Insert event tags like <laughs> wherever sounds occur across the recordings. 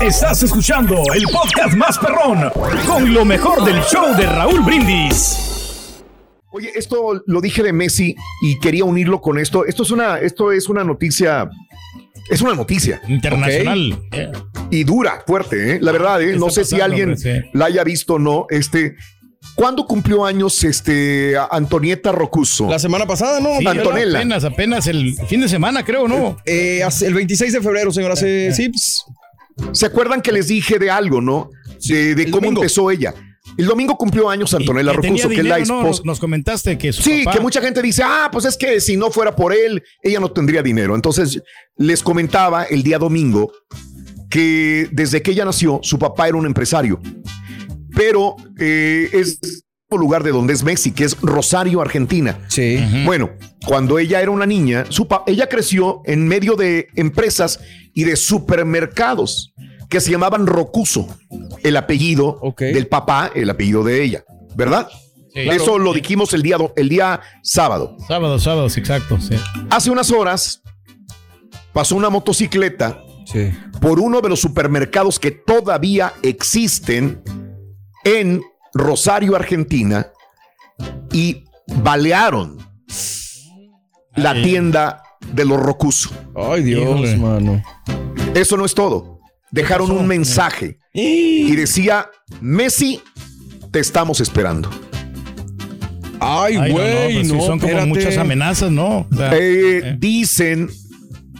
Estás escuchando el podcast más perrón con lo mejor del show de Raúl Brindis. Oye, esto lo dije de Messi y quería unirlo con esto. Esto es una, esto es una noticia. Es una noticia. Internacional. Y dura, fuerte, ¿eh? La verdad, ¿eh? ¿Qué No sé si alguien hombre? Sí. la haya visto o no. Este. ¿Cuándo cumplió años este Antonieta Rocuso? La semana pasada, ¿no? Sí, Antonella. Apenas, apenas el fin de semana, creo, ¿no? Eh, hace- el 26 de febrero, señor, hace... Sí, pues, ¿Se acuerdan que les dije de algo, no? De, de cómo domingo. empezó ella. El domingo cumplió años Antonella Rocuso, que es la esposa. Nos, comentaste que su Sí, papá- que mucha gente dice, ah, pues es que si no fuera por él, ella no tendría dinero. Entonces, les comentaba el día domingo que desde que ella nació, su papá era un empresario. Pero eh, es lugar de donde es Messi, que es Rosario, Argentina. sí. Bueno, cuando ella era una niña, su pa- ella creció en medio de empresas y de supermercados que se llamaban Rocuso, el apellido Ok. del papá, el apellido de ella, ¿verdad? Sí. Eso lo dijimos el día, do- el día sábado. Sábado, sábado, sí, exacto. Sí. Hace unas horas pasó una motocicleta Sí. por uno de los supermercados que todavía existen en Rosario, Argentina, y balearon la tienda de los Rocuso. Ay, Dios, Híjole. mano. Eso no es todo. Dejaron un mensaje y decía, Messi, te estamos esperando. Ay, Ay, no, no, güey, sí, no, son como espérate. muchas amenazas, ¿no? O sea, Eh, eh. Dicen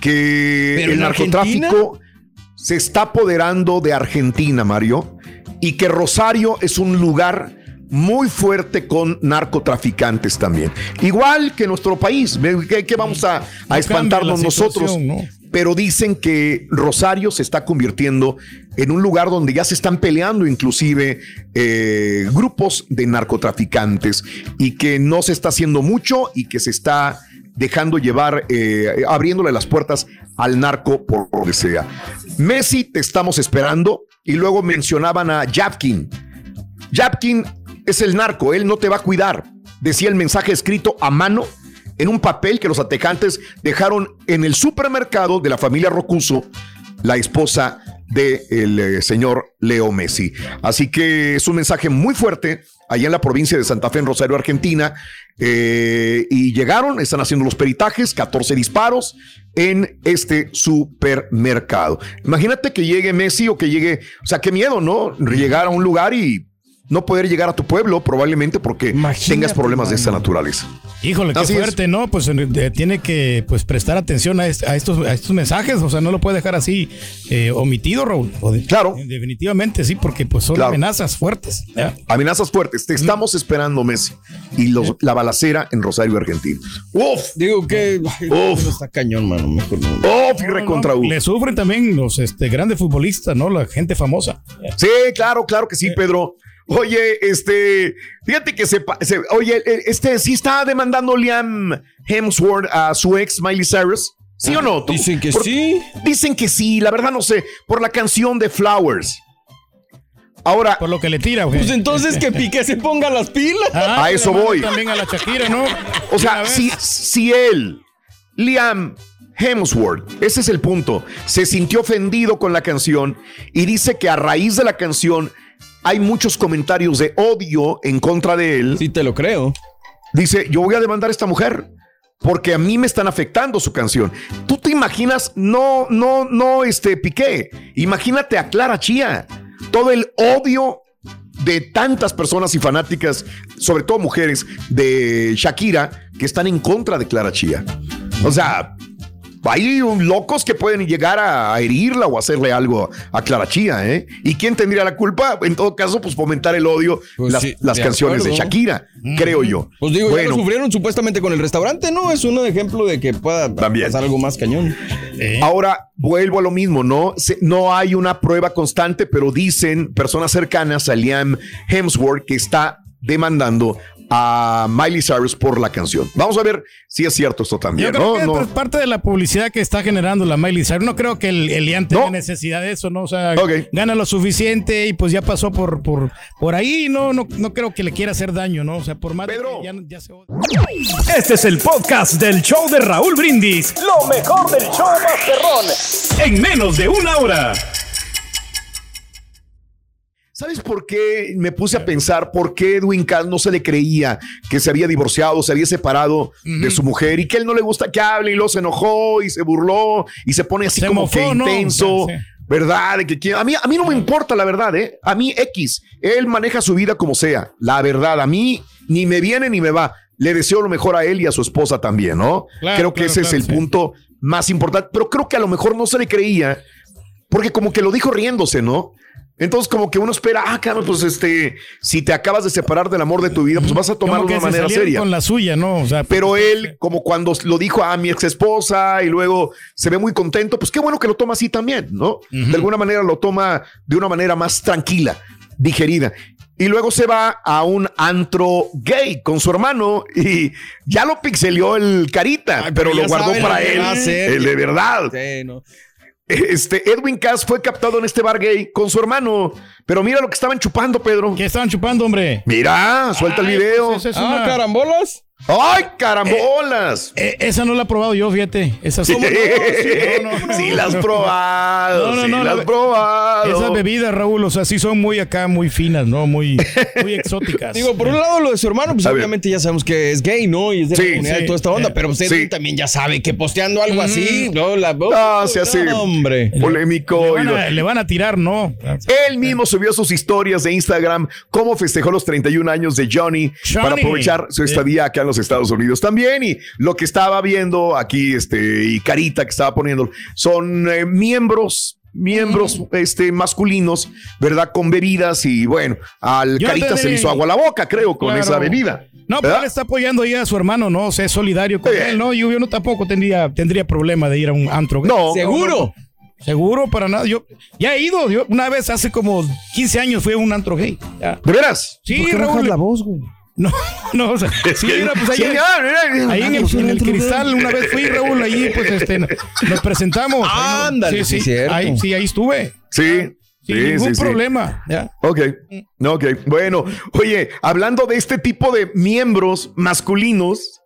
que ¿Pero el narcotráfico se está apoderando de Argentina, Mario, y que Rosario es un lugar muy fuerte con narcotraficantes también. Igual que nuestro país. ¿Qué, vamos a, a No espantarnos nosotros? Pero dicen que Rosario se está convirtiendo en un lugar donde ya se están peleando inclusive eh, grupos de narcotraficantes y que no se está haciendo mucho y que se está dejando llevar, eh, abriéndole las puertas al narco por donde sea. Messi, te estamos esperando. Y luego mencionaban a Japkin. Japkin es el narco, él no te va a cuidar. Decía el mensaje escrito a mano en un papel que los atacantes dejaron en el supermercado de la familia Rocuso, la esposa del eh, señor Leo Messi. Así que es un mensaje muy fuerte allá en la provincia de Santa Fe, en Rosario, Argentina. Eh, y llegaron, están haciendo los peritajes, 14 disparos en este supermercado. Imagínate que llegue Messi o que llegue, o sea, qué miedo, ¿no? Llegar a un lugar y no poder llegar a tu pueblo, probablemente porque Imagínate, tengas problemas de esta naturaleza. Híjole, qué Así es. fuerte, ¿no? Pues eh, tiene que pues, prestar atención a, est- a estos, a estos mensajes, o sea, no lo puede dejar así eh, omitido, Raúl. O de- Claro. eh, Definitivamente, sí, porque pues son Claro. amenazas fuertes. ¿ya? Amenazas fuertes. Te estamos esperando, Messi. Y los- la balacera en Rosario, Argentina. Uf, Digo que Uf. está cañón, mano. Mejor no. uf, y No, recontra no. Le sufren también los este, grandes futbolistas, ¿no? La gente famosa. Sí, claro, claro que sí, Pedro. Oye, este, fíjate que se, oye, eh, este, sí está demandando Liam Hemsworth a su ex Miley Cyrus. ¿Sí o no? ¿Tú? Dicen que Por- sí. Dicen que sí, la verdad no sé, por la canción de Flowers. Ahora, Por lo que le tira, güey. Pues entonces que <laughs> Piqué se ponga las pilas. Ah, a eso voy. También a la Shakira, ¿no? o sea, si, si él, Liam Hemsworth, ese es el punto, se sintió ofendido con la canción y dice que a raíz de la canción hay muchos comentarios de odio en contra de él. Sí, te lo creo. Dice, yo voy a demandar a esta mujer porque a mí me están afectando su canción. ¿Tú te imaginas? No, no, no, este Piqué. Imagínate a Clara Chía. Todo el odio de tantas personas y fanáticas, sobre todo mujeres, de Shakira, que están en contra de Clara Chía. O sea, hay un- locos que pueden llegar a herirla o hacerle algo a Clara Chía, ¿eh? ¿Y quién tendría la culpa? En todo caso, pues fomentar el odio, Pues las, sí, las de canciones de. Shakira, creo yo. Pues digo, ya Bueno. lo sufrieron supuestamente con el restaurante, ¿no? Es un ejemplo de que pueda También. pasar algo más cañón. Eh, Ahora vuelvo a lo mismo, ¿no? Se- no hay una prueba constante, pero dicen personas cercanas a Liam Hemsworth que está demandando a Miley Cyrus por la canción. Vamos a ver si es cierto esto Yo también, creo ¿no? que No. es parte de la publicidad que está generando la Miley Cyrus. No creo que el, el Ian tenga No. necesidad de eso, ¿no? O sea, gana lo suficiente y pues ya pasó por, por, por ahí. No, no, no creo que le quiera hacer daño, ¿no? O sea, por más Pedro. que ya, ya se odia. Este es el podcast del show de Raúl Brindis. Lo mejor del show Masterrón. En menos de una hora. ¿Sabes por qué me puse a pensar por qué Edwin Cass no se le creía que se había divorciado, se había separado de su mujer y que él no le gusta que hable y luego se enojó y se burló y se pone así Se como mofó, que ¿no? intenso, Sí, sí. ¿verdad? Que a mí a mí no me importa la verdad, ¿eh? A mí X, él maneja su vida como sea, la verdad, a mí ni me viene ni me va. Le deseo lo mejor a él y a su esposa también, ¿no? Claro, creo que claro, ese es el sí. punto más importante, pero creo que a lo mejor no se le creía porque como que lo dijo riéndose, ¿no? Entonces como que uno espera, ah, claro, pues este, si te acabas de separar del amor de tu vida, pues vas a tomarlo de una se manera seria. con la suya, ¿no? O sea, Pero él, como cuando lo dijo a mi ex esposa y luego se ve muy contento, pues qué bueno que lo toma así también, ¿no? De alguna manera lo toma de una manera más tranquila, digerida. Y luego se va a un antro gay con su hermano y ya lo pixelió el carita, Ay, pero pero lo guardó para él, el de verdad. Sí, no. Este Edwin Cass fue captado en este bar gay con su hermano, pero mira lo que estaban chupando, Pedro. ¿Qué estaban chupando, hombre? Mira, suelta el video. pues, es Ah, una- carambolas. ¡Ay, carambolas! Eh, esa no la he probado yo, fíjate. Esa Sí, ¿Cómo no? Sí, no, no, no. sí la has probado, No, no, sí no, la la- has probado. Esas bebidas, Raúl, o sea, sí son muy acá, muy finas, ¿no? Muy, muy exóticas. Digo, por un lado lo de su hermano, pues obviamente ya sabemos que es gay, ¿no? Y es de Sí, la comunidad sí. y toda esta onda, Eh, pero usted sí. también ya sabe que posteando algo así, no, la No, se hace No, hombre. polémico. le, y van lo- a, le van a tirar, ¿no? Él mismo subió sus historias de Instagram cómo festejó los 31 años de Johnny, Johnny. para aprovechar su estadía acá en los Estados Unidos también. Y lo que estaba viendo aquí, este, y Carita que estaba poniendo, son eh, miembros. Miembros este, masculinos, ¿verdad? Con bebidas y bueno, al Yo Carita se le hizo agua a la boca, creo, con Claro. esa bebida. No, pero él está apoyando ahí a su hermano, ¿no? O sea, es solidario con Sí. él, ¿no? Yo, yo no tampoco tendría, tendría problema de ir a un antro. gay. No, ¿Seguro? Seguro, para nada. Yo ya he ido. Yo una vez hace como 15 años fui a un antro gay. Ya. ¿De veras? Sí, Raúl. voz, güey? No, no, o sea, <laughs> sí, mira, pues Sí, ahí, en el, en el cristal una vez fui, Raúl, ahí pues este, nos presentamos. ¿no? Ándale, sí, cierto. Ahí, sí, ahí estuve. Sí, Sin sí, ningún sí, sí. problema. Ya. Ok, ok. Bueno, oye, hablando de este tipo de miembros masculinos,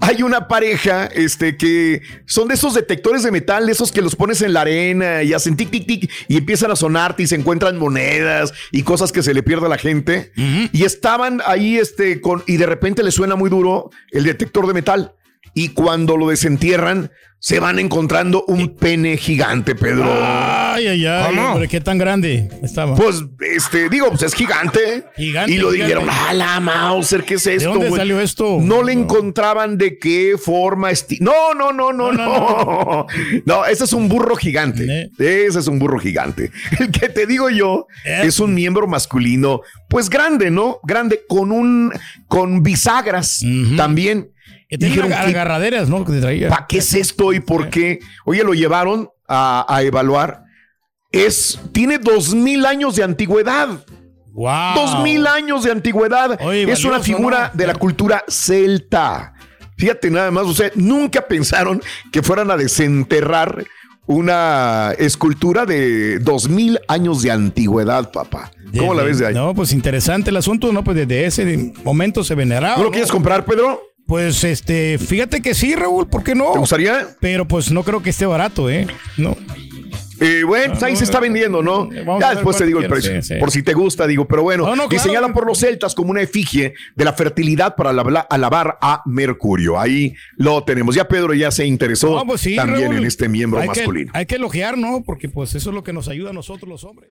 hay una pareja este, que son de esos detectores de metal, de esos que los pones en la arena y hacen tic, tic, tic y empiezan a sonarte y se encuentran monedas y cosas que se le pierde a la gente. Y estaban ahí este, con, y de repente le suena muy duro el detector de metal. Y cuando lo desentierran, se van encontrando un pene gigante, Pedro. Ay, ay, ay, ¿Cómo? hombre, qué tan grande estaba. Pues, este, digo, pues es gigante. Gigante, Y lo gigante. dijeron, ah, la Mauser, ¿qué es esto? dónde güey?" salió esto? No le encontraban de qué forma. esti- No, no, no, no, no. No, <laughs> ese es un burro gigante. ¿Eh? Ese es un burro gigante. <laughs> El que te digo yo ¿Eh? es un miembro masculino, pues grande, ¿no? Grande, con un, con bisagras también. Que Dijeron, "¿Qué agarraderas, ¿no? Que. ¿Para qué es esto y por qué? Oye, lo llevaron a, a evaluar. Es, tiene dos mil años de antigüedad. Wow. Dos mil años de antigüedad. Oye, es valioso, una figura ¿no? de la cultura celta. Fíjate nada más, o sea, nunca pensaron que fueran a desenterrar una escultura de dos mil años de antigüedad, papá. ¿Cómo la ves de ahí? No, pues interesante el asunto, ¿no? Pues desde ese momento se veneraba. ¿No lo ¿no? quieres comprar, Pedro? Pues este, fíjate que sí, Raúl, ¿por qué no? ¿Te gustaría? Pero pues no creo que esté barato, ¿eh? No. Eh, bueno, pues ahí se está vendiendo, ¿no? vamos Ya después te digo el precio. sí, sí. Por si te gusta, digo, pero bueno, No, no, claro. diseñada por los celtas como una efigie de la fertilidad para alabar a Mercurio. Ahí lo tenemos. Ya Pedro ya se interesó No, pues sí, también Raúl. en este miembro Hay que- masculino. hay que elogiar, ¿no? Porque pues eso es lo que nos ayuda a nosotros los hombres.